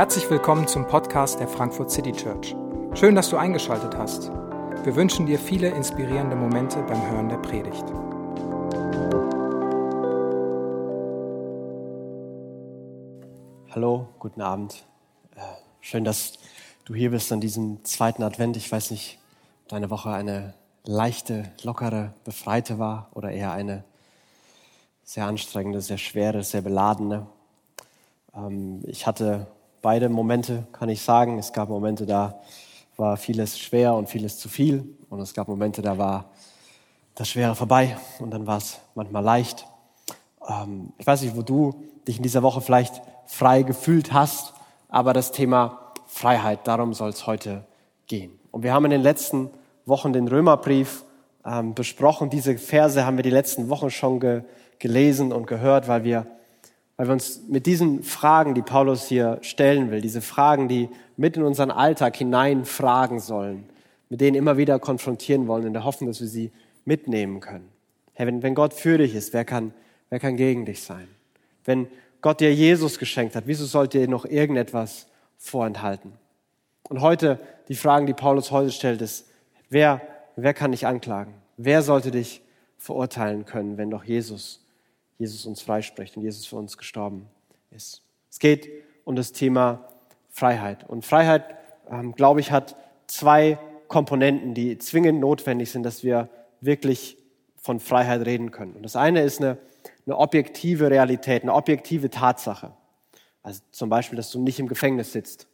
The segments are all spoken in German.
Herzlich willkommen zum Podcast der Frankfurt City Church. Schön, dass du eingeschaltet hast. Wir wünschen dir viele inspirierende Momente beim Hören der Predigt. Hallo, guten Abend. Äh, schön, dass du hier bist an diesem zweiten Advent. Ich weiß nicht, deine Woche eine leichte, lockere, befreite war oder eher eine sehr anstrengende, sehr schwere, sehr beladene. Ähm, ich hatte beide Momente, kann ich sagen. Es gab Momente, da war vieles schwer und vieles zu viel. Und es gab Momente, da war das Schwere vorbei und dann war es manchmal leicht. Ähm, ich weiß nicht, wo du dich in dieser Woche vielleicht frei gefühlt hast, aber das Thema Freiheit, darum soll es heute gehen. Und wir haben in den letzten Wochen den Römerbrief ähm, besprochen. Diese Verse haben wir die letzten Wochen schon ge gelesen und gehört, weil wir weil wir uns mit diesen Fragen, die Paulus hier stellen will, diese Fragen, die mit in unseren Alltag hinein fragen sollen, mit denen immer wieder konfrontieren wollen, in der Hoffnung, dass wir sie mitnehmen können. Herr, wenn, wenn Gott für dich ist, wer kann, wer kann gegen dich sein? Wenn Gott dir Jesus geschenkt hat, wieso sollte dir noch irgendetwas vorenthalten? Und heute, die Fragen, die Paulus heute stellt, ist, wer, wer kann dich anklagen? Wer sollte dich verurteilen können, wenn doch Jesus Jesus uns freispricht und Jesus für uns gestorben ist. Es geht um das Thema Freiheit. Und Freiheit, ähm, glaube ich, hat zwei Komponenten, die zwingend notwendig sind, dass wir wirklich von Freiheit reden können. Und das eine ist eine, eine objektive Realität, eine objektive Tatsache. Also zum Beispiel, dass du nicht im Gefängnis sitzt.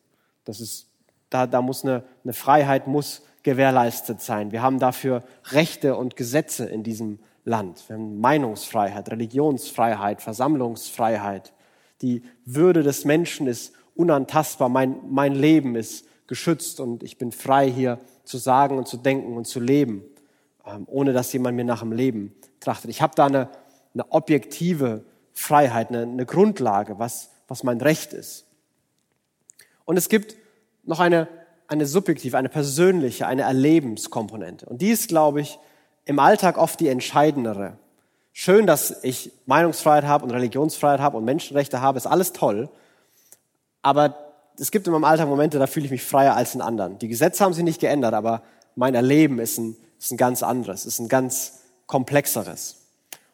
Das ist, da, da muss eine, eine Freiheit muss gewährleistet sein. Wir haben dafür Rechte und Gesetze in diesem Land. Wir haben Meinungsfreiheit, Religionsfreiheit, Versammlungsfreiheit. Die Würde des Menschen ist unantastbar. Mein, mein Leben ist geschützt und ich bin frei hier zu sagen und zu denken und zu leben, ähm, ohne dass jemand mir nach dem Leben trachtet. Ich habe da eine, eine objektive Freiheit, eine, eine Grundlage, was, was mein Recht ist. Und es gibt noch eine, eine subjektive, eine persönliche, eine Erlebenskomponente. Und die ist, glaube ich, im Alltag oft die entscheidendere. Schön, dass ich Meinungsfreiheit habe und Religionsfreiheit habe und Menschenrechte habe, ist alles toll. Aber es gibt in meinem Alltag Momente, da fühle ich mich freier als in anderen. Die Gesetze haben sich nicht geändert, aber mein Erleben ist ein, ist ein ganz anderes, ist ein ganz komplexeres.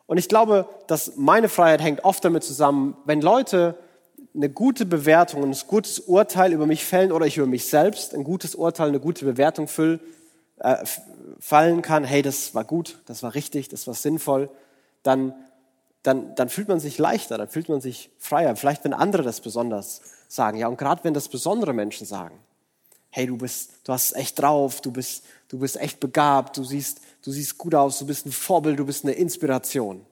Und ich glaube, dass meine Freiheit hängt oft damit zusammen, wenn Leute eine gute Bewertung, ein gutes Urteil über mich fällen oder ich über mich selbst ein gutes Urteil, eine gute Bewertung füll, äh, fallen kann, hey, das war gut, das war richtig, das war sinnvoll, dann, dann, dann fühlt man sich leichter, dann fühlt man sich freier. Vielleicht, wenn andere das besonders sagen. Ja, und gerade wenn das besondere Menschen sagen, hey, du bist, du hast echt drauf, du bist, du bist echt begabt, du siehst, du siehst gut aus, du bist ein Vorbild, du bist eine Inspiration.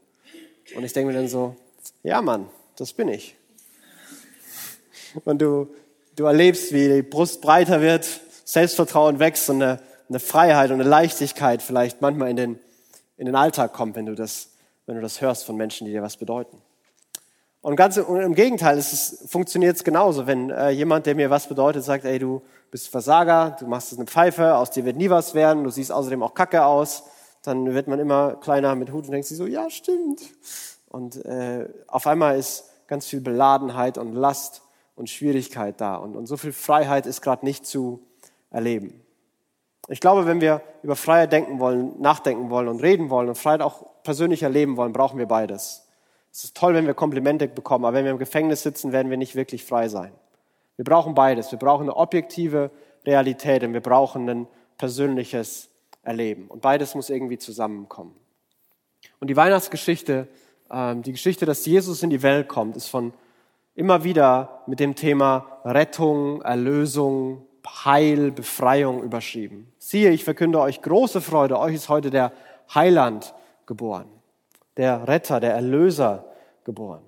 Und ich denke mir dann so, ja, Mann, das bin ich. Und du, du erlebst, wie die Brust breiter wird, Selbstvertrauen wächst und eine eine Freiheit und eine Leichtigkeit vielleicht manchmal in den, in den Alltag kommt, wenn du das, wenn du das hörst von Menschen, die dir was bedeuten. Und ganz im Gegenteil, es funktioniert es genauso, wenn äh, jemand, der mir was bedeutet, sagt, ey, du bist Versager, du machst eine Pfeife, aus dir wird nie was werden, du siehst außerdem auch kacke aus, dann wird man immer kleiner mit Hut und denkt sich so, ja, stimmt. Und äh, auf einmal ist ganz viel Beladenheit und Last und Schwierigkeit da. Und, und so viel Freiheit ist gerade nicht zu erleben. Ich glaube, wenn wir über Freiheit denken wollen, nachdenken wollen und reden wollen und Freiheit auch persönlich erleben wollen, brauchen wir beides. Es ist toll, wenn wir Komplimente bekommen, aber wenn wir im Gefängnis sitzen, werden wir nicht wirklich frei sein. Wir brauchen beides. Wir brauchen eine objektive Realität und wir brauchen ein persönliches Erleben. Und beides muss irgendwie zusammenkommen. Und die Weihnachtsgeschichte, ähm, die Geschichte, dass Jesus in die Welt kommt, ist von immer wieder mit dem Thema Rettung, Erlösung, Heil, Befreiung überschrieben. Siehe, ich verkünde euch große Freude, euch ist heute der Heiland geboren, der Retter, der Erlöser geboren.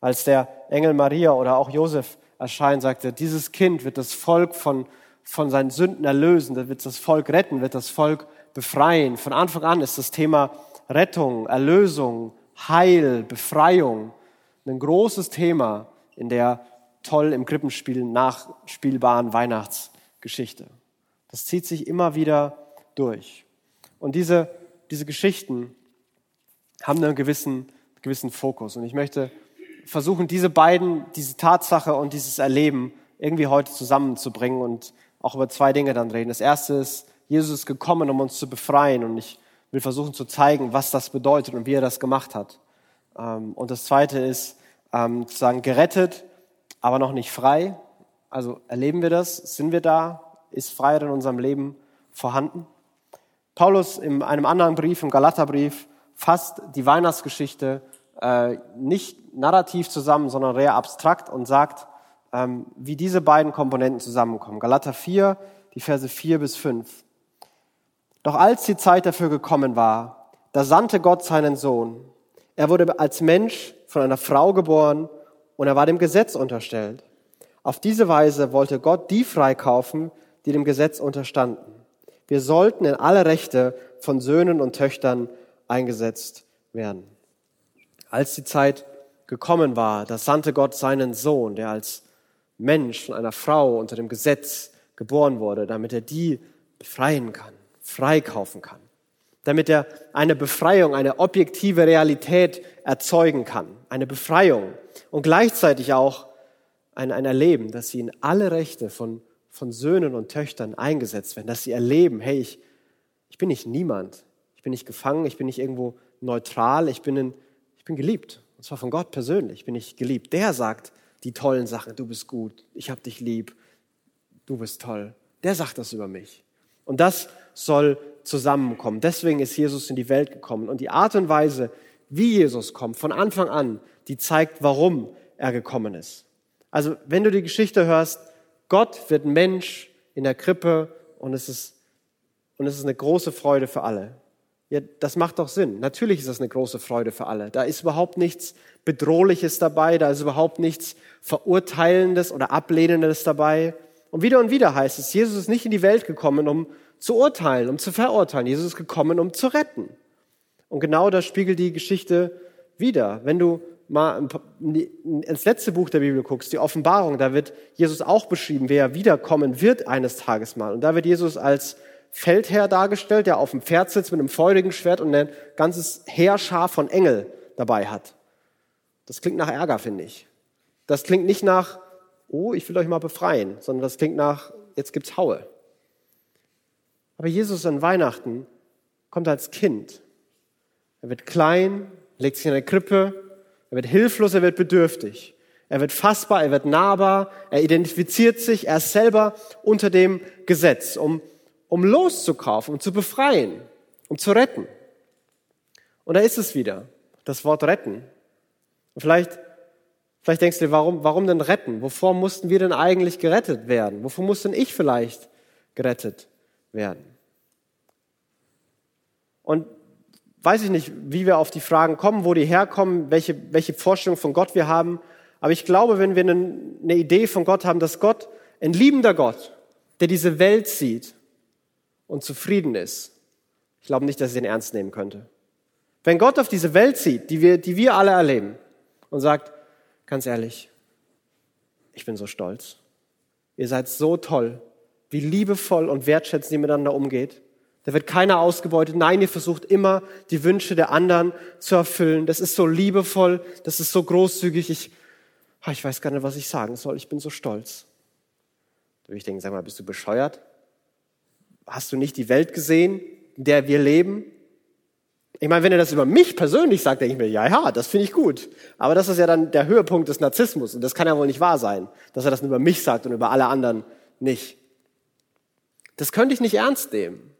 Als der Engel Maria oder auch Josef erscheint, sagte, dieses Kind wird das Volk von, von seinen Sünden erlösen, das wird das Volk retten, wird das Volk befreien. Von Anfang an ist das Thema Rettung, Erlösung, Heil, Befreiung ein großes Thema in der toll im Krippenspiel nachspielbaren Weihnachtsgeschichte. Das zieht sich immer wieder durch. Und diese, diese Geschichten haben einen gewissen, gewissen Fokus. Und ich möchte versuchen, diese beiden, diese Tatsache und dieses Erleben irgendwie heute zusammenzubringen und auch über zwei Dinge dann reden. Das erste ist, Jesus ist gekommen, um uns zu befreien und ich will versuchen zu zeigen, was das bedeutet und wie er das gemacht hat. Ähm, und das zweite ist, ähm, zu sagen, gerettet, aber noch nicht frei. Also erleben wir das? Sind wir da? Ist Freiheit in unserem Leben vorhanden? Paulus in einem anderen Brief, im Galaterbrief, fasst die Weihnachtsgeschichte äh, nicht narrativ zusammen, sondern eher abstrakt und sagt, ähm, wie diese beiden Komponenten zusammenkommen. Galater 4, die Verse 4 bis 5. Doch als die Zeit dafür gekommen war, da sandte Gott seinen Sohn. Er wurde als Mensch von einer Frau geboren und er war dem Gesetz unterstellt. Auf diese Weise wollte Gott die freikaufen, die dem Gesetz unterstanden. Wir sollten in alle Rechte von Söhnen und Töchtern eingesetzt werden. Als die Zeit gekommen war, da sandte Gott seinen Sohn, der als Mensch von einer Frau unter dem Gesetz geboren wurde, damit er die befreien kann, freikaufen kann, damit er eine Befreiung, eine objektive Realität erzeugen kann, eine Befreiung und gleichzeitig auch ein, ein Erleben, dass sie in alle Rechte von, von Söhnen und Töchtern eingesetzt werden, dass sie erleben, hey, ich, ich bin nicht niemand, ich bin nicht gefangen, ich bin nicht irgendwo neutral, ich bin, in, ich bin geliebt. Und zwar von Gott persönlich bin ich geliebt. Der sagt die tollen Sachen, du bist gut, ich hab dich lieb, du bist toll. Der sagt das über mich. Und das soll zusammenkommen. Deswegen ist Jesus in die Welt gekommen. Und die Art und Weise, wie Jesus kommt, von Anfang an, die zeigt, warum er gekommen ist. Also wenn du die Geschichte hörst, Gott wird Mensch in der Krippe und es ist, und es ist eine große Freude für alle. Ja, das macht doch Sinn. Natürlich ist das eine große Freude für alle. Da ist überhaupt nichts Bedrohliches dabei, da ist überhaupt nichts Verurteilendes oder Ablehnendes dabei. Und wieder und wieder heißt es, Jesus ist nicht in die Welt gekommen, um zu urteilen, um zu verurteilen. Jesus ist gekommen, um zu retten. Und genau das spiegelt die Geschichte wieder. Wenn du mal ins letzte Buch der Bibel guckst, die Offenbarung, da wird Jesus auch beschrieben, wer wiederkommen wird eines Tages mal. Und da wird Jesus als Feldherr dargestellt, der auf dem Pferd sitzt mit einem feurigen Schwert und ein ganzes Heerschar von Engel dabei hat. Das klingt nach Ärger, finde ich. Das klingt nicht nach, oh, ich will euch mal befreien, sondern das klingt nach, jetzt gibt's Haue. Aber Jesus an Weihnachten kommt als Kind. Er wird klein, legt sich in eine Krippe, er wird hilflos, er wird bedürftig. Er wird fassbar, er wird nahbar, er identifiziert sich, er ist selber unter dem Gesetz, um um loszukaufen, um zu befreien, um zu retten. Und da ist es wieder, das Wort retten. Und vielleicht, vielleicht denkst du dir, warum, warum denn retten? Wovor mussten wir denn eigentlich gerettet werden? Wovor muss denn ich vielleicht gerettet werden? Und weiß ich nicht, wie wir auf die Fragen kommen, wo die herkommen, welche, welche Vorstellung von Gott wir haben. Aber ich glaube, wenn wir eine, Idee von Gott haben, dass Gott, ein liebender Gott, der diese Welt sieht, und zufrieden ist, ich glaube nicht, dass ich den ernst nehmen könnte. Wenn Gott auf diese Welt sieht, die wir, die wir alle erleben, und sagt, ganz ehrlich, ich bin so stolz. Ihr seid so toll, wie liebevoll und wertschätzend ihr miteinander umgeht. Da wird keiner ausgebeutet. Nein, ihr versucht immer, die Wünsche der anderen zu erfüllen. Das ist so liebevoll, das ist so großzügig. Ich, ah, ich weiß gar nicht, was ich sagen soll. Ich bin so stolz. Da würde ich denken, sag mal, bist du bescheuert? hast du nicht die Welt gesehen, in der wir leben? Ich meine, wenn er das über mich persönlich sagt, denke ich mir, ja, ja, das finde ich gut. Aber das ist ja dann der Höhepunkt des Narzissmus und das kann ja wohl nicht wahr sein, dass er das nur über mich sagt und über alle anderen nicht. Das könnte ich nicht ernst nehmen.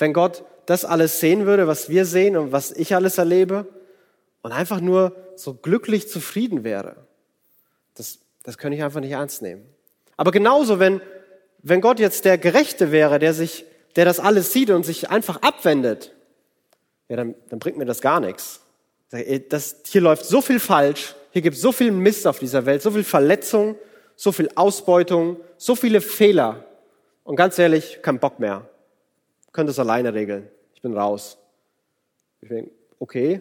Wenn Gott das alles sehen würde, was wir sehen und was ich alles erlebe und einfach nur so glücklich zufrieden wäre. Das, das könnte ich einfach nicht ernst nehmen. Aber genauso, wenn wenn Gott jetzt der Gerechte wäre, der sich, der das alles sieht und sich einfach abwendet, ja, dann, dann bringt mir das gar nichts. Das, hier läuft so viel falsch, hier gibt es so viel Mist auf dieser Welt, so viel Verletzung, so viel Ausbeutung, so viele Fehler. Und ganz ehrlich, kein Bock mehr. Könnte es alleine regeln. Ich bin raus. Ich denke, okay,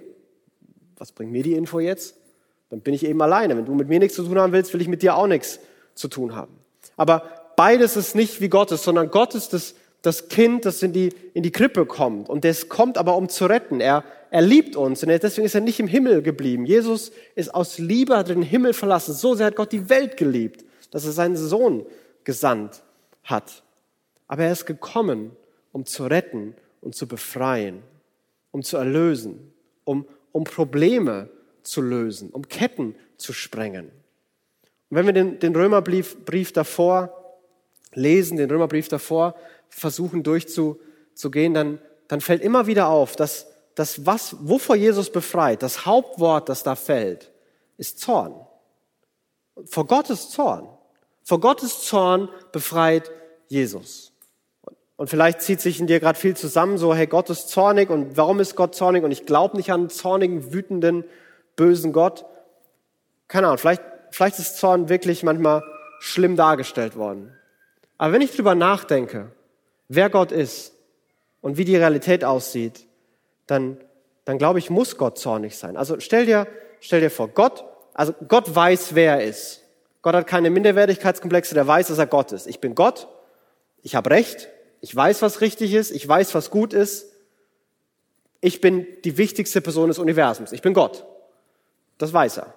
was bringt mir die Info jetzt? Dann bin ich eben alleine. Wenn du mit mir nichts zu tun haben willst, will ich mit dir auch nichts zu tun haben. Aber beides ist nicht wie Gottes, sondern Gott ist das das Kind, das in die, in die Krippe kommt. Und das kommt aber, um zu retten. Er, er liebt uns und deswegen ist er nicht im Himmel geblieben. Jesus ist aus Liebe, hat den Himmel verlassen. So sehr hat Gott die Welt geliebt, dass er seinen Sohn gesandt hat. Aber er ist gekommen, um zu retten und zu befreien, um zu erlösen, um, um Probleme zu lösen, um Ketten zu sprengen. Und wenn wir den, den Römerbrief Brief davor lesen, den Römerbrief davor versuchen durchzugehen, dann, dann fällt immer wieder auf, dass das, was, wovor Jesus befreit, das Hauptwort, das da fällt, ist Zorn. Vor Gottes Zorn. Vor Gottes Zorn befreit Jesus. Und vielleicht zieht sich in dir gerade viel zusammen, so, hey, Gott ist zornig und warum ist Gott zornig und ich glaube nicht an einen zornigen, wütenden, bösen Gott. Keine Ahnung, vielleicht, vielleicht ist Zorn wirklich manchmal schlimm dargestellt worden. Aber wenn ich drüber nachdenke, wer Gott ist und wie die Realität aussieht, dann, dann glaube ich, muss Gott zornig sein. Also stell dir, stell dir vor, Gott, also Gott weiß, wer er ist. Gott hat keine Minderwertigkeitskomplexe, der weiß, dass er Gott ist. Ich bin Gott, ich habe Recht, ich weiß, was richtig ist, ich weiß, was gut ist. Ich bin die wichtigste Person des Universums. Ich bin Gott. Das weiß er.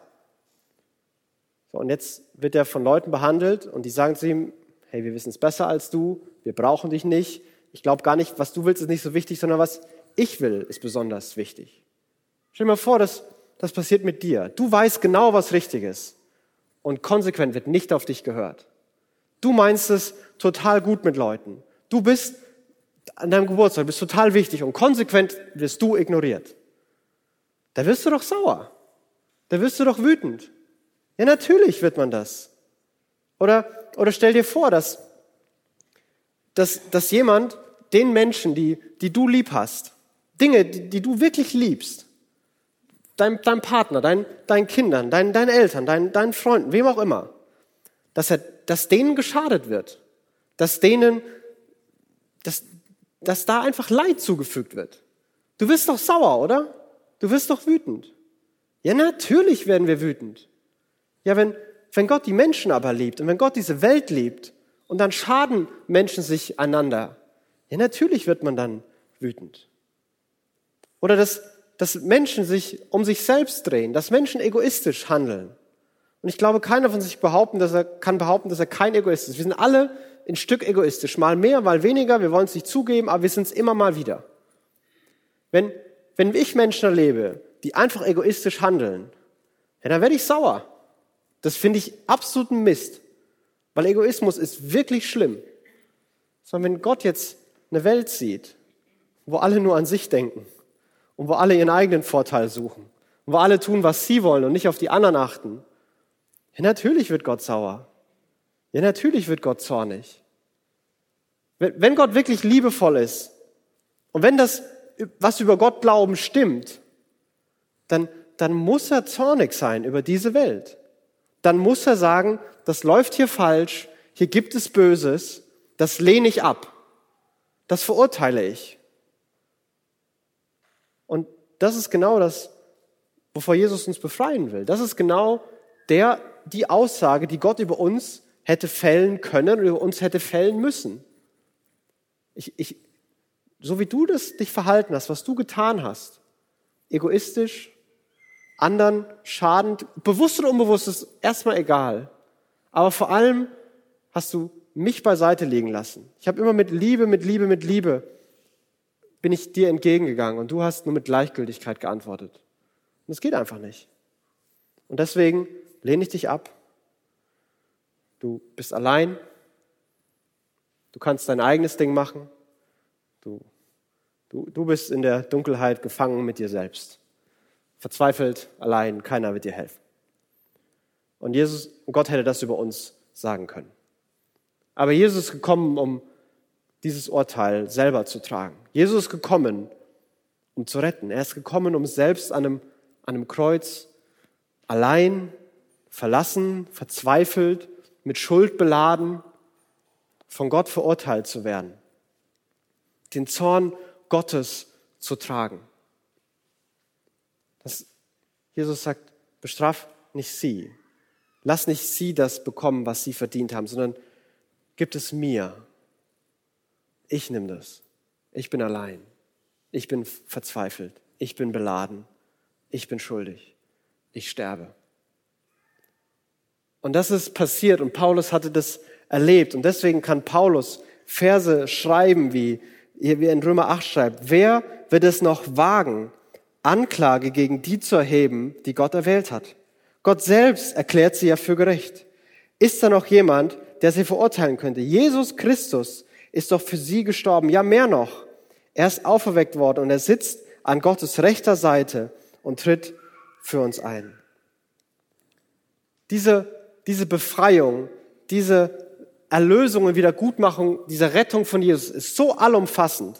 So, und jetzt wird er von Leuten behandelt und die sagen zu ihm, hey, wir wissen es besser als du, wir brauchen dich nicht. Ich glaube gar nicht, was du willst, ist nicht so wichtig, sondern was ich will, ist besonders wichtig. Stell dir mal vor, dass das passiert mit dir. Du weißt genau, was richtig ist. Und konsequent wird nicht auf dich gehört. Du meinst es total gut mit Leuten. Du bist an deinem Geburtstag, bist total wichtig und konsequent wirst du ignoriert. Da wirst du doch sauer. Da wirst du doch wütend. Ja, natürlich wird man das. Oder, oder stell dir vor, dass dass, dass jemand den Menschen, die, die du lieb hast, Dinge, die, die du wirklich liebst, dein, dein Partner, dein, deinen Kindern, dein, deinen Eltern, dein, deinen Freunden, wem auch immer, dass, er, dass denen geschadet wird, dass denen, dass, dass da einfach Leid zugefügt wird. Du wirst doch sauer, oder? Du wirst doch wütend. Ja, natürlich werden wir wütend. Ja, wenn, wenn Gott die Menschen aber liebt und wenn Gott diese Welt liebt und dann schaden Menschen sich einander. Ja, natürlich wird man dann wütend. Oder dass, dass Menschen sich um sich selbst drehen, dass Menschen egoistisch handeln. Und ich glaube, keiner von sich behaupten, dass er kann behaupten, dass er kein Egoist ist. Wir sind alle ein Stück egoistisch, mal mehr, mal weniger. Wir wollen es nicht zugeben, aber wir sind es immer mal wieder. Wenn, wenn ich Menschen erlebe, die einfach egoistisch handeln, ja, dann werde ich sauer. Das finde ich absoluten Mist. Weil Egoismus ist wirklich schlimm. Sondern wenn Gott jetzt eine Welt sieht, wo alle nur an sich denken und wo alle ihren eigenen Vorteil suchen und wo alle tun, was sie wollen und nicht auf die anderen achten, ja, natürlich wird Gott sauer. Ja, natürlich wird Gott zornig. Wenn Gott wirklich liebevoll ist und wenn das, was über Gott glauben, stimmt, dann, dann muss er zornig sein über diese Welt dann muss er sagen, das läuft hier falsch, hier gibt es Böses, das lehne ich ab, das verurteile ich. Und das ist genau das, wovor Jesus uns befreien will. Das ist genau der, die Aussage, die Gott über uns hätte fällen können und über uns hätte fällen müssen. Ich, ich, so wie du das dich verhalten hast, was du getan hast, egoistisch, anderen schadend, bewusst oder unbewusst, ist erstmal egal. Aber vor allem hast du mich beiseite liegen lassen. Ich habe immer mit Liebe, mit Liebe, mit Liebe bin ich dir entgegengegangen und du hast nur mit Gleichgültigkeit geantwortet. Und das geht einfach nicht. Und deswegen lehne ich dich ab. Du bist allein. Du kannst dein eigenes Ding machen. Du, du, du bist in der Dunkelheit gefangen mit dir selbst verzweifelt, allein, keiner wird dir helfen. Und Jesus, Gott hätte das über uns sagen können. Aber Jesus ist gekommen, um dieses Urteil selber zu tragen. Jesus ist gekommen, um zu retten. Er ist gekommen, um selbst an einem, an einem Kreuz allein, verlassen, verzweifelt, mit Schuld beladen, von Gott verurteilt zu werden. Den Zorn Gottes zu tragen. Dass Jesus sagt, bestraf nicht sie. Lass nicht sie das bekommen, was sie verdient haben, sondern gib es mir. ich nehme das. Ich bin allein. Ich bin verzweifelt. Ich bin beladen. Ich bin schuldig. Ich sterbe. Und das ist passiert und Paulus hatte das erlebt. Und deswegen kann Paulus Verse schreiben, wie, wie in Römer 8 schreibt. Wer wird es noch wagen, Anklage gegen die zu erheben, die Gott erwählt hat? Gott selbst erklärt sie ja für gerecht. Ist da noch jemand, der sie verurteilen könnte? Jesus Christus ist doch für sie gestorben. Ja, mehr noch. Er ist auferweckt worden und er sitzt an Gottes rechter Seite und tritt für uns ein. Diese, diese Befreiung, diese Erlösung und Wiedergutmachung, diese Rettung von Jesus ist so allumfassend,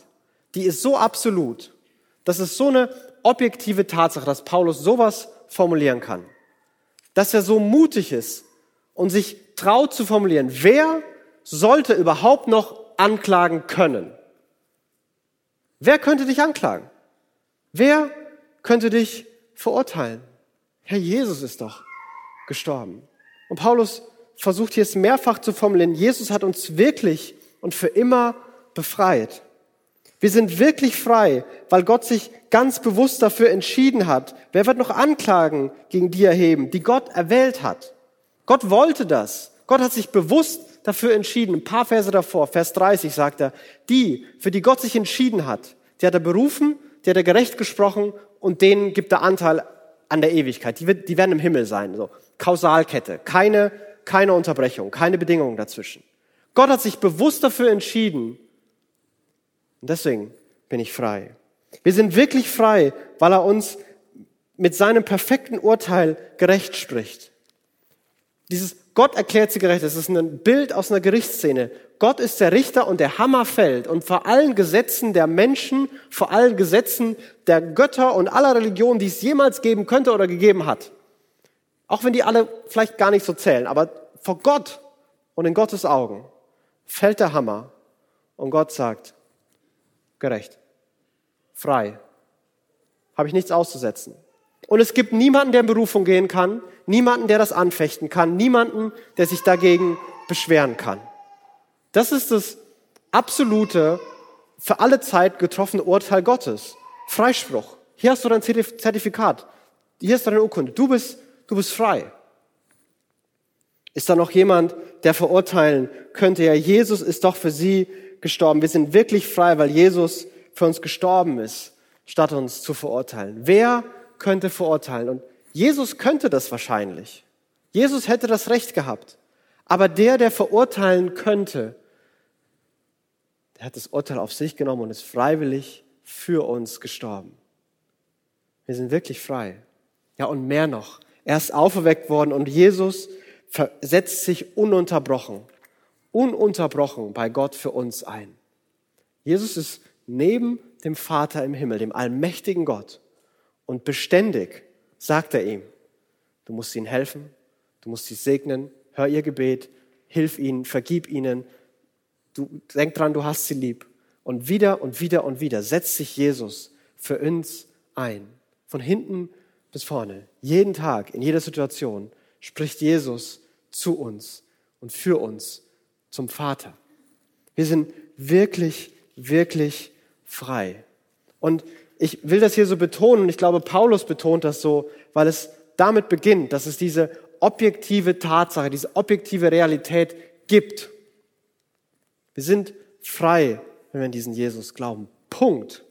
die ist so absolut, das ist so eine objektive Tatsache, dass Paulus sowas formulieren kann. Dass er so mutig ist und sich traut zu formulieren, wer sollte überhaupt noch anklagen können? Wer könnte dich anklagen? Wer könnte dich verurteilen? Herr Jesus ist doch gestorben. Und Paulus versucht hier es mehrfach zu formulieren. Jesus hat uns wirklich und für immer befreit. Wir sind wirklich frei, weil Gott sich ganz bewusst dafür entschieden hat. Wer wird noch Anklagen gegen die erheben, die Gott erwählt hat? Gott wollte das. Gott hat sich bewusst dafür entschieden. Ein paar Verse davor, Vers 30 sagt er, die, für die Gott sich entschieden hat, die hat er berufen, die hat er gerecht gesprochen und denen gibt er Anteil an der Ewigkeit. Die, wird, die werden im Himmel sein. So. Kausalkette. Keine, keine Unterbrechung, keine Bedingungen dazwischen. Gott hat sich bewusst dafür entschieden. Und deswegen bin ich frei. Wir sind wirklich frei, weil er uns mit seinem perfekten Urteil gerecht spricht. Dieses Gott erklärt sie gerecht, das ist ein Bild aus einer Gerichtsszene. Gott ist der Richter und der Hammer fällt und vor allen Gesetzen der Menschen, vor allen Gesetzen der Götter und aller Religionen, die es jemals geben könnte oder gegeben hat. Auch wenn die alle vielleicht gar nicht so zählen, aber vor Gott und in Gottes Augen fällt der Hammer und Gott sagt, gerecht, frei, habe ich nichts auszusetzen. Und es gibt niemanden, der in Berufung gehen kann, niemanden, der das anfechten kann, niemanden, der sich dagegen beschweren kann. Das ist das absolute, für alle Zeit getroffene Urteil Gottes. Freispruch. Hier hast du dein Zertifikat. Hier ist deine Urkunde. Du bist, du bist frei. Ist da noch jemand, der verurteilen könnte? Ja, Jesus ist doch für sie gestorben. Wir sind wirklich frei, weil Jesus für uns gestorben ist, statt uns zu verurteilen. Wer könnte verurteilen? Und Jesus könnte das wahrscheinlich. Jesus hätte das Recht gehabt. Aber der, der verurteilen könnte, der hat das Urteil auf sich genommen und ist freiwillig für uns gestorben. Wir sind wirklich frei. Ja, und mehr noch. Er ist auferweckt worden und Jesus setzt sich ununterbrochen, ununterbrochen bei Gott für uns ein. Jesus ist neben dem Vater im Himmel, dem allmächtigen Gott. Und beständig sagt er ihm, du musst ihnen helfen, du musst sie segnen, hör ihr Gebet, hilf ihnen, vergib ihnen, du denk dran, du hast sie lieb. Und wieder und wieder und wieder setzt sich Jesus für uns ein. Von hinten bis vorne. Jeden Tag, in jeder Situation spricht Jesus zu uns und für uns zum Vater. Wir sind wirklich, wirklich frei. Und ich will das hier so betonen und ich glaube, Paulus betont das so, weil es damit beginnt, dass es diese objektive Tatsache, diese objektive Realität gibt. Wir sind frei, wenn wir an diesen Jesus glauben. Punkt.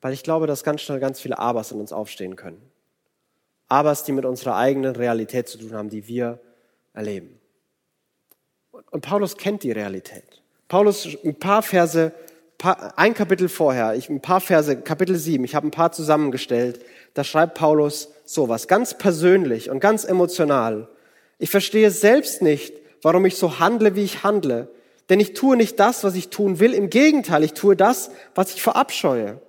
Weil ich glaube, dass ganz schnell ganz viele Abers in uns aufstehen können. Abers, die mit unserer eigenen Realität zu tun haben, die wir erleben. Und Paulus kennt die Realität. Paulus ein paar Verse ein Kapitel vorher, ich, ein paar Verse, Kapitel 7, ich habe ein paar zusammengestellt, da schreibt Paulus sowas, ganz persönlich und ganz emotional. Ich verstehe selbst nicht, warum ich so handle, wie ich handle. Denn ich tue nicht das, was ich tun will. Im Gegenteil, ich tue das, was ich verabscheue.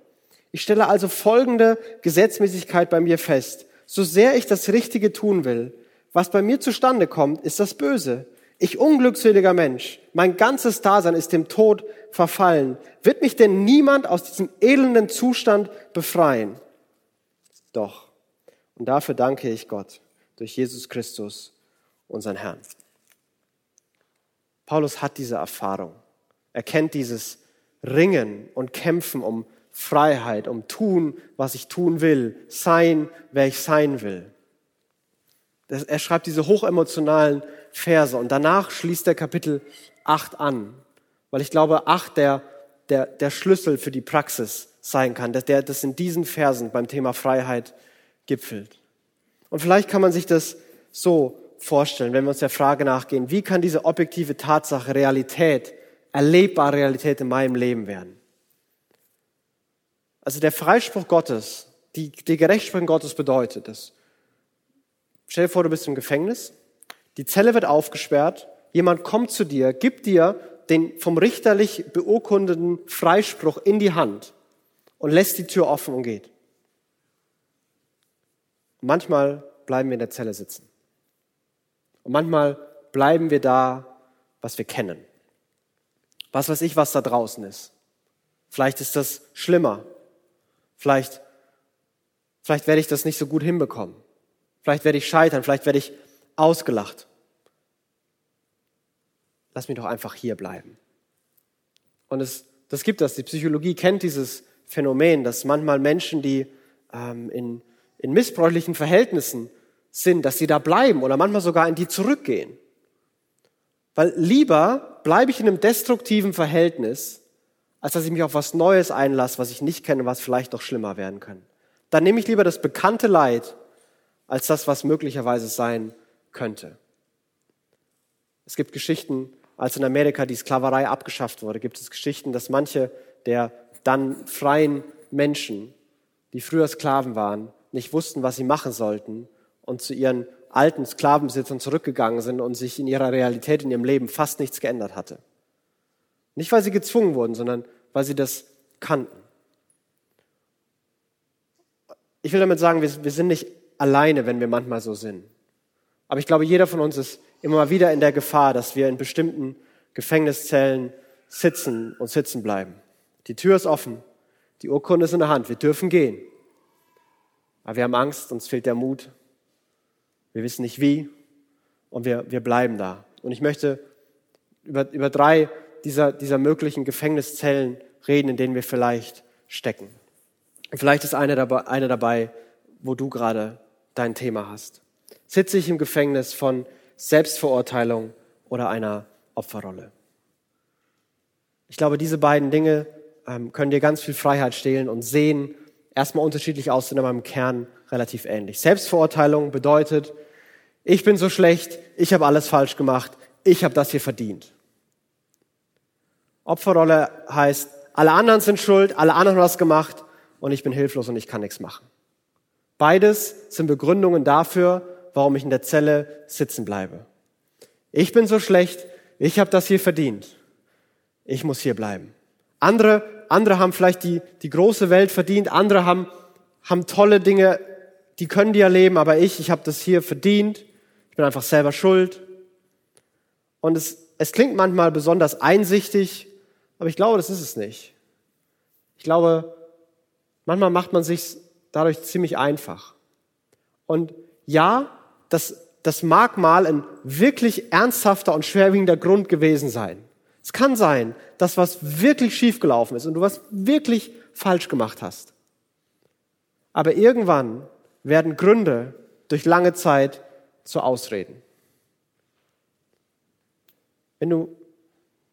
Ich stelle also folgende Gesetzmäßigkeit bei mir fest. So sehr ich das Richtige tun will, was bei mir zustande kommt, ist das Böse. Ich unglückseliger Mensch, mein ganzes Dasein ist dem Tod verfallen. Wird mich denn niemand aus diesem elenden Zustand befreien? Doch. Und dafür danke ich Gott durch Jesus Christus, unseren Herrn. Paulus hat diese Erfahrung. Er kennt dieses Ringen und Kämpfen um Freiheit, um tun, was ich tun will, sein, wer ich sein will. Er schreibt diese hochemotionalen Verse und danach schließt er Kapitel 8 an, weil ich glaube, 8 der, der, der Schlüssel für die Praxis sein kann, dass der das in diesen Versen beim Thema Freiheit gipfelt. Und vielleicht kann man sich das so vorstellen, wenn wir uns der Frage nachgehen, wie kann diese objektive Tatsache Realität, erlebbare Realität in meinem Leben werden? Also der Freispruch Gottes, die, die Gerechtsprechung Gottes bedeutet es. Stell dir vor, du bist im Gefängnis, die Zelle wird aufgesperrt, jemand kommt zu dir, gibt dir den vom richterlich beurkundeten Freispruch in die Hand und lässt die Tür offen und geht. Manchmal bleiben wir in der Zelle sitzen. Und manchmal bleiben wir da, was wir kennen. Was weiß ich, was da draußen ist. Vielleicht ist das schlimmer. Vielleicht, vielleicht werde ich das nicht so gut hinbekommen. Vielleicht werde ich scheitern. Vielleicht werde ich ausgelacht. Lass mich doch einfach hier bleiben. Und es, das gibt das. Die Psychologie kennt dieses Phänomen, dass manchmal Menschen, die ähm, in, in missbräuchlichen Verhältnissen sind, dass sie da bleiben oder manchmal sogar in die zurückgehen. Weil lieber bleibe ich in einem destruktiven Verhältnis, als dass ich mich auf was Neues einlasse, was ich nicht kenne, was vielleicht noch schlimmer werden kann. Dann nehme ich lieber das bekannte Leid, als das, was möglicherweise sein könnte. Es gibt Geschichten, als in Amerika die Sklaverei abgeschafft wurde, gibt es Geschichten, dass manche der dann freien Menschen, die früher Sklaven waren, nicht wussten, was sie machen sollten und zu ihren alten Sklavenbesitzern zurückgegangen sind und sich in ihrer Realität, in ihrem Leben fast nichts geändert hatte. Nicht, weil sie gezwungen wurden, sondern weil sie das kannten. Ich will damit sagen, wir, wir sind nicht alleine, wenn wir manchmal so sind. Aber ich glaube, jeder von uns ist immer wieder in der Gefahr, dass wir in bestimmten Gefängniszellen sitzen und sitzen bleiben. Die Tür ist offen, die Urkunde ist in der Hand, wir dürfen gehen. Aber wir haben Angst, uns fehlt der Mut, wir wissen nicht wie und wir, wir bleiben da. Und ich möchte über, über drei dieser, dieser möglichen Gefängniszellen reden, in denen wir vielleicht stecken. Vielleicht ist eine dabei, eine dabei, wo du gerade dein Thema hast. Sitze ich im Gefängnis von Selbstverurteilung oder einer Opferrolle? Ich glaube, diese beiden Dinge ähm, können dir ganz viel Freiheit stehlen und sehen erstmal unterschiedlich aus, sind aber im Kern relativ ähnlich. Selbstverurteilung bedeutet, ich bin so schlecht, ich habe alles falsch gemacht, ich habe das hier verdient. Opferrolle heißt, alle anderen sind schuld, alle anderen haben was gemacht und ich bin hilflos und ich kann nichts machen. Beides sind Begründungen dafür, warum ich in der Zelle sitzen bleibe. Ich bin so schlecht, ich habe das hier verdient. Ich muss hier bleiben. Andere, andere haben vielleicht die, die große Welt verdient, andere haben, haben tolle Dinge die können die erleben, aber ich, ich habe das hier verdient. Ich bin einfach selber schuld. Und es, es klingt manchmal besonders einsichtig, aber ich glaube, das ist es nicht. Ich glaube, manchmal macht man sich dadurch ziemlich einfach. Und ja, das, das mag mal ein wirklich ernsthafter und schwerwiegender Grund gewesen sein. Es kann sein, dass was wirklich schiefgelaufen ist und du was wirklich falsch gemacht hast. Aber irgendwann werden Gründe durch lange Zeit zu Ausreden. Wenn du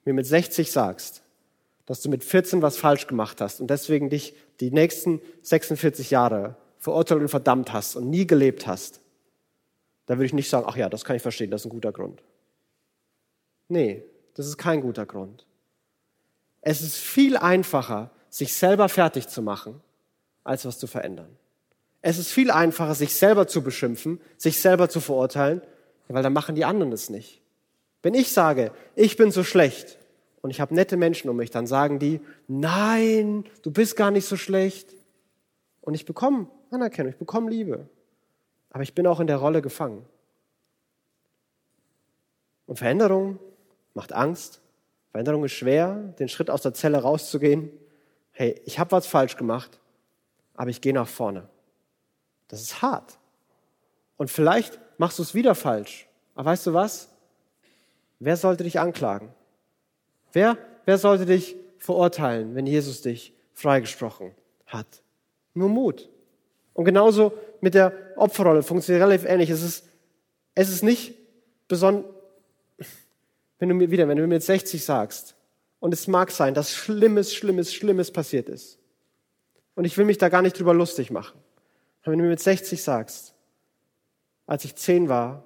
mir mit 60 sagst, dass du mit 14 was falsch gemacht hast und deswegen dich die nächsten 46 Jahre verurteilt und verdammt hast und nie gelebt hast, dann würde ich nicht sagen, ach ja, das kann ich verstehen, das ist ein guter Grund. Nee, das ist kein guter Grund. Es ist viel einfacher, sich selber fertig zu machen, als was zu verändern. Es ist viel einfacher, sich selber zu beschimpfen, sich selber zu verurteilen, weil dann machen die anderen es nicht. Wenn ich sage, ich bin so schlecht und ich habe nette Menschen um mich, dann sagen die, nein, du bist gar nicht so schlecht. Und ich bekomme Anerkennung, ich bekomme Liebe. Aber ich bin auch in der Rolle gefangen. Und Veränderung macht Angst. Veränderung ist schwer, den Schritt aus der Zelle rauszugehen. Hey, ich habe was falsch gemacht, aber ich gehe nach vorne. Das ist hart. Und vielleicht machst du es wieder falsch. Aber weißt du was? Wer sollte dich anklagen? Wer, wer sollte dich verurteilen, wenn Jesus dich freigesprochen hat? Nur Mut. Und genauso mit der Opferrolle funktioniert relativ ähnlich. Es ist, es ist nicht besonders, wenn du mir wieder, wenn du mir mit 60 sagst, und es mag sein, dass Schlimmes, Schlimmes, Schlimmes passiert ist. Und ich will mich da gar nicht drüber lustig machen. Aber wenn du mir mit 60 sagst, als ich zehn war,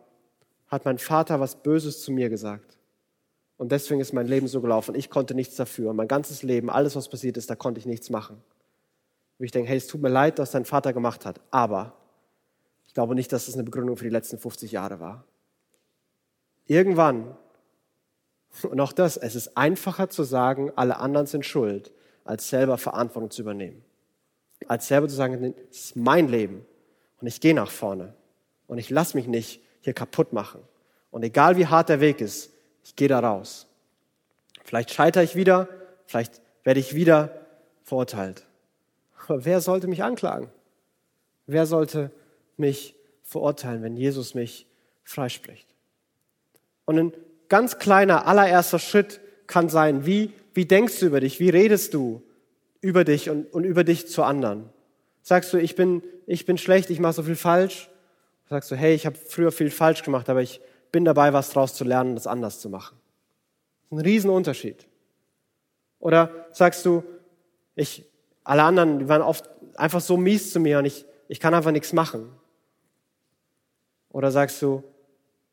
hat mein Vater was Böses zu mir gesagt. Und deswegen ist mein Leben so gelaufen. Ich konnte nichts dafür. Mein ganzes Leben, alles, was passiert ist, da konnte ich nichts machen. Und ich denke, hey, es tut mir leid, was dein Vater gemacht hat. Aber ich glaube nicht, dass das eine Begründung für die letzten 50 Jahre war. Irgendwann, und auch das, es ist einfacher zu sagen, alle anderen sind schuld, als selber Verantwortung zu übernehmen. Als selber zu sagen, es ist mein Leben und ich gehe nach vorne und ich lasse mich nicht hier kaputt machen. Und egal wie hart der Weg ist, ich gehe da raus. Vielleicht scheitere ich wieder, vielleicht werde ich wieder verurteilt. Aber wer sollte mich anklagen? Wer sollte mich verurteilen, wenn Jesus mich freispricht? Und ein ganz kleiner, allererster Schritt kann sein, wie, wie denkst du über dich? Wie redest du über dich und, und über dich zu anderen? Sagst du, ich bin, ich bin schlecht, ich mache so viel falsch? sagst du, hey, ich habe früher viel falsch gemacht, aber ich bin dabei, was draus zu lernen, das anders zu machen. Ein Riesenunterschied. Oder sagst du, ich, alle anderen, die waren oft einfach so mies zu mir und ich, ich kann einfach nichts machen. Oder sagst du,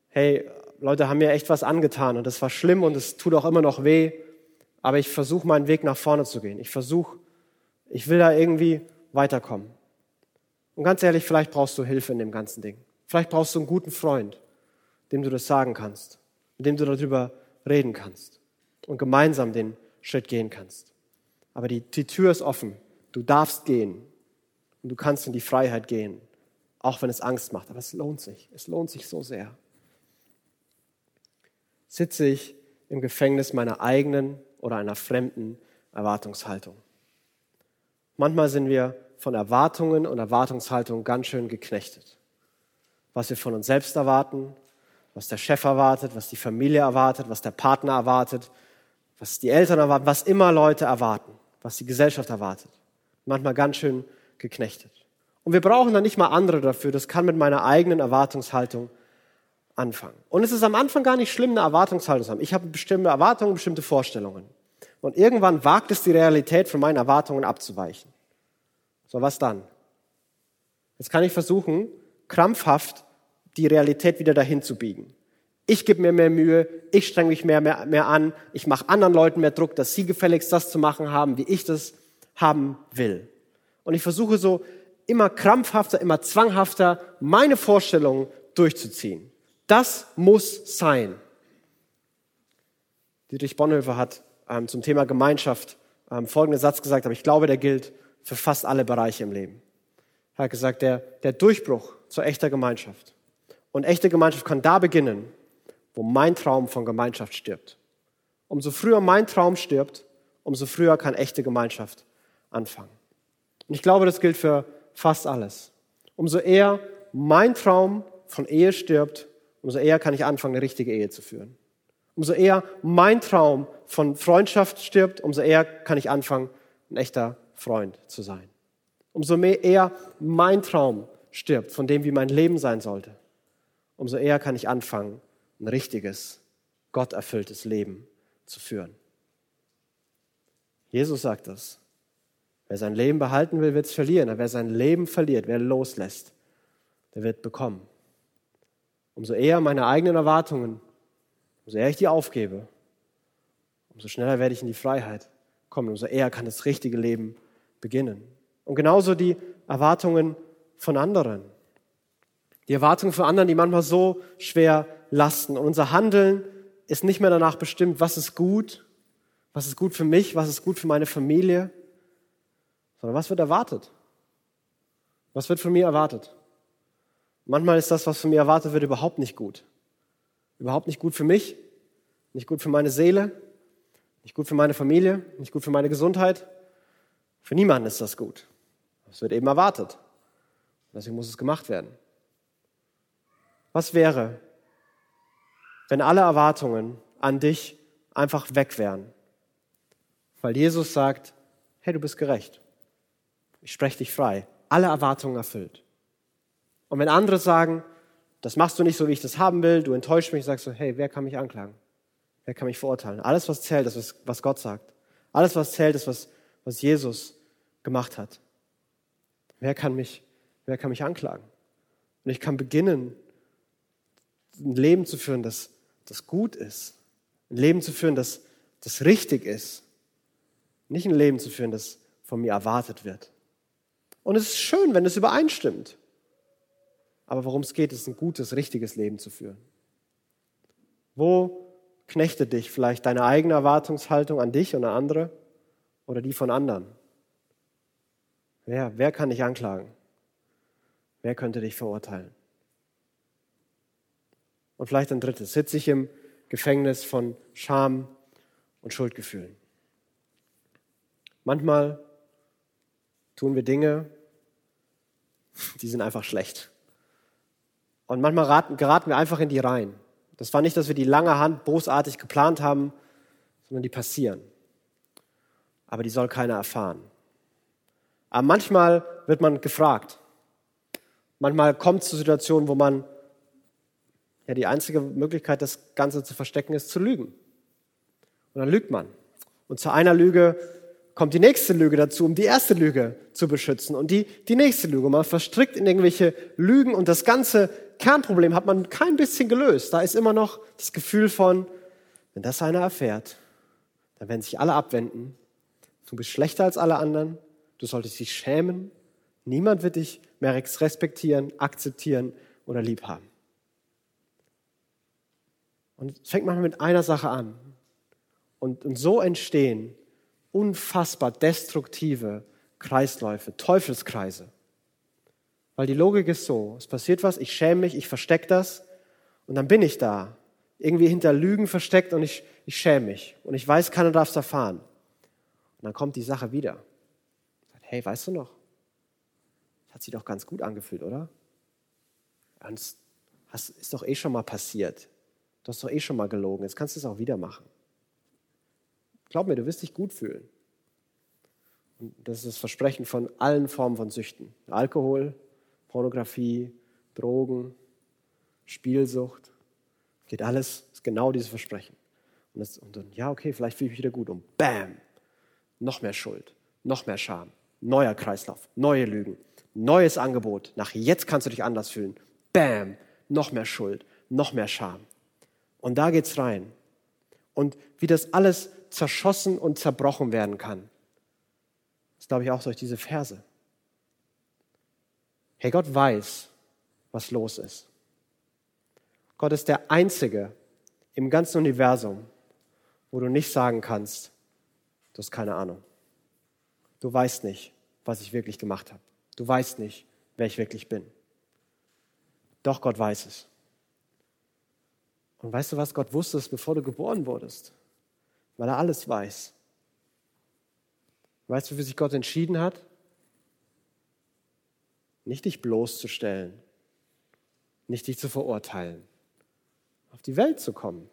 hey, Leute haben mir echt was angetan und das war schlimm und es tut auch immer noch weh, aber ich versuche meinen Weg nach vorne zu gehen. Ich versuche, ich will da irgendwie weiterkommen. Und ganz ehrlich, vielleicht brauchst du Hilfe in dem ganzen Ding. Vielleicht brauchst du einen guten Freund, dem du das sagen kannst, mit dem du darüber reden kannst und gemeinsam den Schritt gehen kannst. Aber die, die Tür ist offen. Du darfst gehen und du kannst in die Freiheit gehen, auch wenn es Angst macht. Aber es lohnt sich. Es lohnt sich so sehr. Sitze ich im Gefängnis meiner eigenen oder einer fremden Erwartungshaltung? Manchmal sind wir von Erwartungen und Erwartungshaltungen ganz schön geknechtet was wir von uns selbst erwarten, was der Chef erwartet, was die Familie erwartet, was der Partner erwartet, was die Eltern erwarten, was immer Leute erwarten, was die Gesellschaft erwartet. Manchmal ganz schön geknechtet. Und wir brauchen dann nicht mal andere dafür. Das kann mit meiner eigenen Erwartungshaltung anfangen. Und es ist am Anfang gar nicht schlimm, eine Erwartungshaltung zu haben. Ich habe bestimmte Erwartungen, bestimmte Vorstellungen. Und irgendwann wagt es die Realität von meinen Erwartungen abzuweichen. So, was dann? Jetzt kann ich versuchen, krampfhaft die Realität wieder dahin zu biegen. Ich gebe mir mehr Mühe, ich strenge mich mehr, mehr, mehr an, ich mache anderen Leuten mehr Druck, dass sie gefälligst das zu machen haben, wie ich das haben will. Und ich versuche so immer krampfhafter, immer zwanghafter meine Vorstellungen durchzuziehen. Das muss sein. Dietrich Bonhoeffer hat ähm, zum Thema Gemeinschaft ähm, folgenden Satz gesagt, aber ich glaube, der gilt für fast alle Bereiche im Leben. Er hat gesagt, der, der Durchbruch zur echter Gemeinschaft und echte Gemeinschaft kann da beginnen, wo mein Traum von Gemeinschaft stirbt. Umso früher mein Traum stirbt, umso früher kann echte Gemeinschaft anfangen. Und ich glaube, das gilt für fast alles. Umso eher mein Traum von Ehe stirbt, umso eher kann ich anfangen, eine richtige Ehe zu führen. Umso eher mein Traum von Freundschaft stirbt, umso eher kann ich anfangen, ein echter Freund zu sein. Umso mehr eher mein Traum stirbt von dem, wie mein Leben sein sollte, umso eher kann ich anfangen, ein richtiges, gotterfülltes Leben zu führen. Jesus sagt das. Wer sein Leben behalten will, wird es verlieren. Aber wer sein Leben verliert, wer loslässt, der wird bekommen. Umso eher meine eigenen Erwartungen, umso eher ich die aufgebe, umso schneller werde ich in die Freiheit kommen. Umso eher kann das richtige Leben beginnen. Und genauso die Erwartungen von anderen. Die Erwartungen von anderen, die manchmal so schwer lasten. Und unser Handeln ist nicht mehr danach bestimmt, was ist gut, was ist gut für mich, was ist gut für meine Familie, sondern was wird erwartet. Was wird von mir erwartet? Manchmal ist das, was von mir erwartet wird, überhaupt nicht gut. Überhaupt nicht gut für mich, nicht gut für meine Seele, nicht gut für meine Familie, nicht gut für meine Gesundheit. Für niemanden ist das gut. Es wird eben erwartet. Deswegen muss es gemacht werden. Was wäre, wenn alle Erwartungen an dich einfach weg wären. Weil Jesus sagt, hey, du bist gerecht. Ich spreche dich frei. Alle Erwartungen erfüllt. Und wenn andere sagen, das machst du nicht so, wie ich das haben will, du enttäuschst mich, sagst du, hey, wer kann mich anklagen? Wer kann mich verurteilen? Alles, was zählt, ist, was Gott sagt. Alles, was zählt, ist, was, was Jesus gemacht hat. Wer kann mich, wer kann mich anklagen? Und ich kann beginnen, ein Leben zu führen, das, das gut ist. Ein Leben zu führen, das, das richtig ist. Nicht ein Leben zu führen, das von mir erwartet wird. Und es ist schön, wenn es übereinstimmt. Aber worum es geht, ist ein gutes, richtiges Leben zu führen. Wo knechtet dich vielleicht deine eigene Erwartungshaltung an dich und an andere oder die von anderen? Wer, wer kann dich anklagen? Wer könnte dich verurteilen? Und vielleicht ein drittes, sitze ich im Gefängnis von Scham und Schuldgefühlen. Manchmal tun wir Dinge, die sind einfach schlecht. Und manchmal raten, geraten wir einfach in die Reihen. Das war nicht, dass wir die lange Hand bosartig geplant haben, sondern die passieren. Aber die soll keiner erfahren. Aber manchmal wird man gefragt. Manchmal kommt es zu Situationen, wo man ja, die einzige Möglichkeit, das Ganze zu verstecken, ist zu lügen. Und dann lügt man. Und zu einer Lüge kommt die nächste Lüge dazu, um die erste Lüge zu beschützen. Und die, die nächste Lüge. Man verstrickt in irgendwelche Lügen und das ganze Kernproblem hat man kein bisschen gelöst. Da ist immer noch das Gefühl von, wenn das einer erfährt, dann werden sich alle abwenden. Du bist schlechter als alle anderen. Du solltest dich schämen. Niemand wird dich mehr respektieren, akzeptieren oder lieb haben. Und es fängt manchmal mit einer Sache an. Und, und so entstehen unfassbar destruktive Kreisläufe, Teufelskreise. Weil die Logik ist so, es passiert was, ich schäme mich, ich verstecke das und dann bin ich da, irgendwie hinter Lügen versteckt und ich, ich schäme mich und ich weiß, keiner darf es erfahren. Und dann kommt die Sache wieder. Hey, weißt du noch? Das hat sich doch ganz gut angefühlt, oder? Das ist doch eh schon mal passiert. Du hast doch eh schon mal gelogen, jetzt kannst du es auch wieder machen. Glaub mir, du wirst dich gut fühlen. Und das ist das Versprechen von allen Formen von Süchten. Alkohol, Pornografie, Drogen, Spielsucht. Geht alles, ist genau dieses Versprechen. Und, das, und dann, ja, okay, vielleicht fühle ich mich wieder gut. Und bam, noch mehr Schuld, noch mehr Scham, neuer Kreislauf, neue Lügen, neues Angebot. Nach jetzt kannst du dich anders fühlen. Bam, noch mehr Schuld, noch mehr Scham. Und da geht's rein. Und wie das alles zerschossen und zerbrochen werden kann, das glaube ich auch durch diese Verse. Hey, Gott weiß, was los ist. Gott ist der Einzige im ganzen Universum, wo du nicht sagen kannst, du hast keine Ahnung. Du weißt nicht, was ich wirklich gemacht habe. Du weißt nicht, wer ich wirklich bin. Doch Gott weiß es. Und weißt du was? Gott wusste bevor du geboren wurdest, weil er alles weiß. Weißt du, wie sich Gott entschieden hat? Nicht dich bloßzustellen, nicht dich zu verurteilen, auf die Welt zu kommen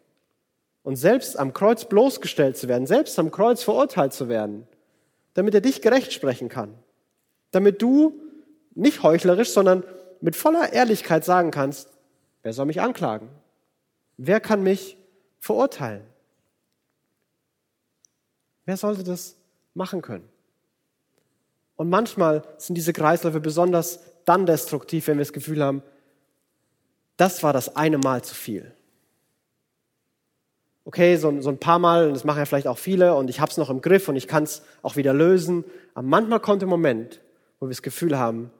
und selbst am Kreuz bloßgestellt zu werden, selbst am Kreuz verurteilt zu werden, damit er dich gerecht sprechen kann, damit du nicht heuchlerisch, sondern mit voller Ehrlichkeit sagen kannst, wer soll mich anklagen? Wer kann mich verurteilen? Wer sollte das machen können? Und manchmal sind diese Kreisläufe besonders dann destruktiv, wenn wir das Gefühl haben, das war das eine Mal zu viel. Okay, so, so ein paar Mal, und das machen ja vielleicht auch viele, und ich habe es noch im Griff und ich kann es auch wieder lösen. Aber manchmal kommt ein Moment, wo wir das Gefühl haben,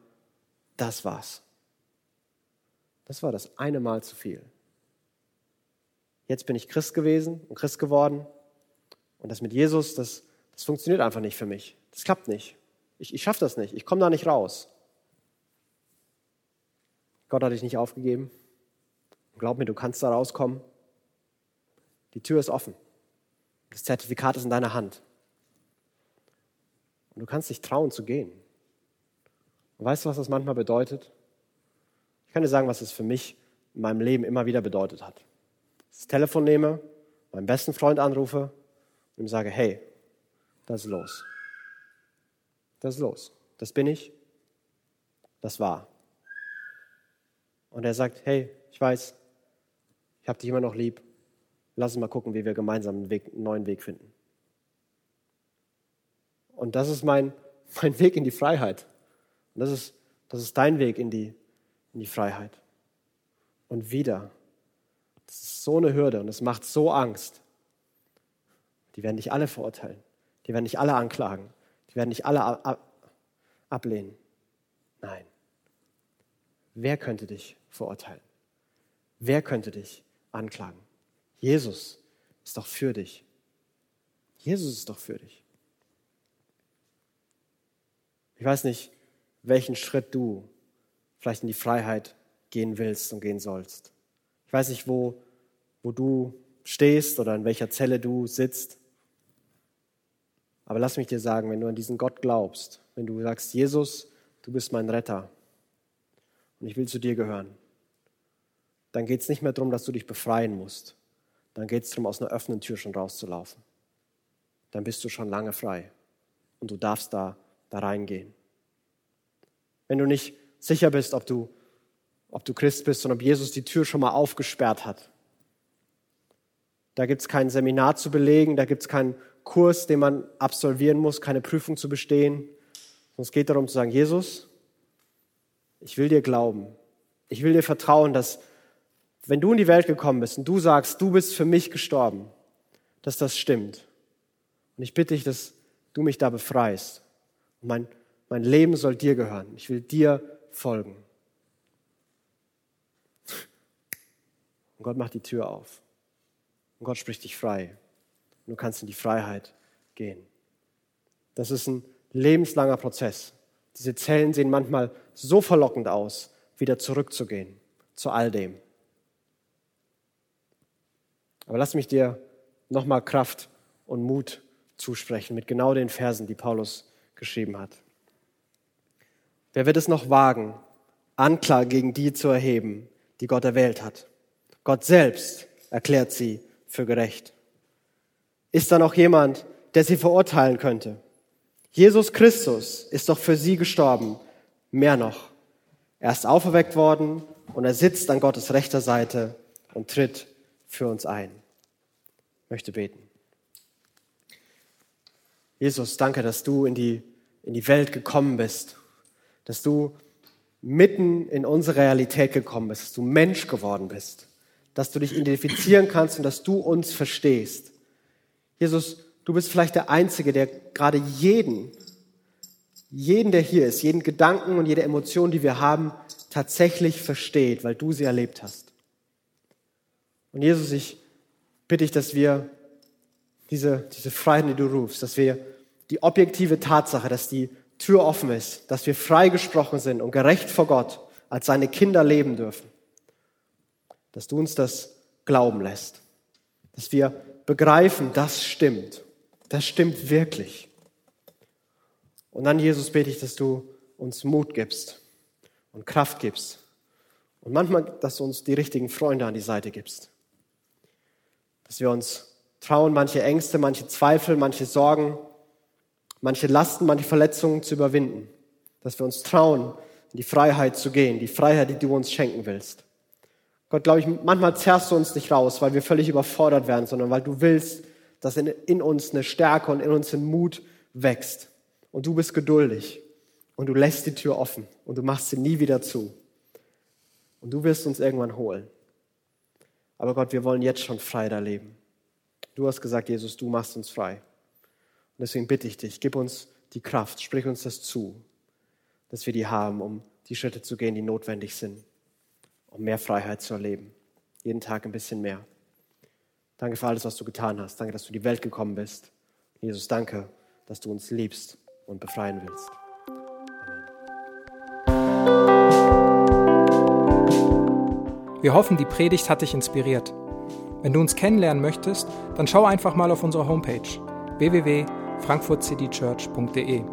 das war's. Das war das eine Mal zu viel. Jetzt bin ich Christ gewesen und Christ geworden. Und das mit Jesus, das, das funktioniert einfach nicht für mich. Das klappt nicht. Ich, ich schaffe das nicht. Ich komme da nicht raus. Gott hat dich nicht aufgegeben. Glaub mir, du kannst da rauskommen. Die Tür ist offen. Das Zertifikat ist in deiner Hand. Und du kannst dich trauen zu gehen. Und weißt du, was das manchmal bedeutet? Ich kann dir sagen, was es für mich in meinem Leben immer wieder bedeutet hat. Das Telefon nehme meinen besten Freund anrufe und ihm sage, hey, das ist los. Das ist los. Das bin ich. Das war. Und er sagt, hey, ich weiß, ich habe dich immer noch lieb. Lass uns mal gucken, wie wir gemeinsam einen, Weg, einen neuen Weg finden. Und das ist mein, mein Weg in die Freiheit. Und das ist, das ist dein Weg in die, in die Freiheit. Und wieder, das ist so eine Hürde und es macht so Angst. Die werden dich alle verurteilen. Die werden dich alle anklagen. Die werden dich alle ablehnen. Nein. Wer könnte dich verurteilen? Wer könnte dich anklagen? Jesus ist doch für dich. Jesus ist doch für dich. Ich weiß nicht, welchen Schritt du vielleicht in die Freiheit gehen willst und gehen sollst. Ich weiß nicht, wo, wo du stehst oder in welcher Zelle du sitzt. Aber lass mich dir sagen, wenn du an diesen Gott glaubst, wenn du sagst, Jesus, du bist mein Retter und ich will zu dir gehören, dann geht es nicht mehr darum, dass du dich befreien musst. Dann geht es darum, aus einer offenen Tür schon rauszulaufen. Dann bist du schon lange frei und du darfst da, da reingehen. Wenn du nicht sicher bist, ob du, ob du Christ bist und ob Jesus die Tür schon mal aufgesperrt hat, da gibt es kein Seminar zu belegen, da gibt es keinen Kurs, den man absolvieren muss, keine Prüfung zu bestehen. Es geht darum zu sagen, Jesus, ich will dir glauben. Ich will dir vertrauen, dass wenn du in die Welt gekommen bist und du sagst, du bist für mich gestorben, dass das stimmt. Und ich bitte dich, dass du mich da befreist. Und mein, mein Leben soll dir gehören. Ich will dir folgen. Und Gott macht die Tür auf. Und Gott spricht dich frei. Und du kannst in die Freiheit gehen. Das ist ein lebenslanger Prozess. Diese Zellen sehen manchmal so verlockend aus, wieder zurückzugehen zu all dem. Aber lass mich dir nochmal Kraft und Mut zusprechen mit genau den Versen, die Paulus geschrieben hat. Wer wird es noch wagen, Anklage gegen die zu erheben, die Gott erwählt hat? Gott selbst erklärt sie für gerecht. Ist da noch jemand, der sie verurteilen könnte? Jesus Christus ist doch für sie gestorben. Mehr noch. Er ist auferweckt worden und er sitzt an Gottes rechter Seite und tritt für uns ein. Ich möchte beten. Jesus, danke, dass du in die, in die Welt gekommen bist, dass du mitten in unsere Realität gekommen bist, dass du Mensch geworden bist, dass du dich identifizieren kannst und dass du uns verstehst. Jesus, Du bist vielleicht der Einzige, der gerade jeden, jeden, der hier ist, jeden Gedanken und jede Emotion, die wir haben, tatsächlich versteht, weil du sie erlebt hast. Und Jesus, ich bitte dich, dass wir diese, diese Freiheit, die du rufst, dass wir die objektive Tatsache, dass die Tür offen ist, dass wir freigesprochen sind und gerecht vor Gott als seine Kinder leben dürfen, dass du uns das glauben lässt, dass wir begreifen, das stimmt das stimmt wirklich. Und dann, Jesus, bete ich, dass du uns Mut gibst und Kraft gibst. Und manchmal, dass du uns die richtigen Freunde an die Seite gibst. Dass wir uns trauen, manche Ängste, manche Zweifel, manche Sorgen, manche Lasten, manche Verletzungen zu überwinden. Dass wir uns trauen, in die Freiheit zu gehen, die Freiheit, die du uns schenken willst. Gott, glaube ich, manchmal zerrst du uns nicht raus, weil wir völlig überfordert werden, sondern weil du willst, dass in, in uns eine Stärke und in uns ein Mut wächst. Und du bist geduldig und du lässt die Tür offen und du machst sie nie wieder zu. Und du wirst uns irgendwann holen. Aber Gott, wir wollen jetzt schon frei da leben. Du hast gesagt, Jesus, du machst uns frei. Und deswegen bitte ich dich, gib uns die Kraft, sprich uns das zu, dass wir die haben, um die Schritte zu gehen, die notwendig sind, um mehr Freiheit zu erleben. Jeden Tag ein bisschen mehr. Danke für alles, was du getan hast. Danke, dass du in die Welt gekommen bist. Jesus, danke, dass du uns liebst und befreien willst. Wir hoffen, die Predigt hat dich inspiriert. Wenn du uns kennenlernen möchtest, dann schau einfach mal auf unsere Homepage www.frankfurtcitychurch.de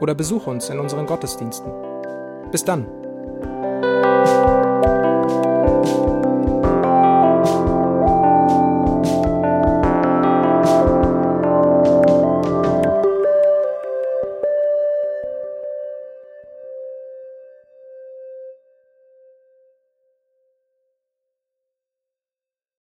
oder besuche uns in unseren Gottesdiensten. Bis dann!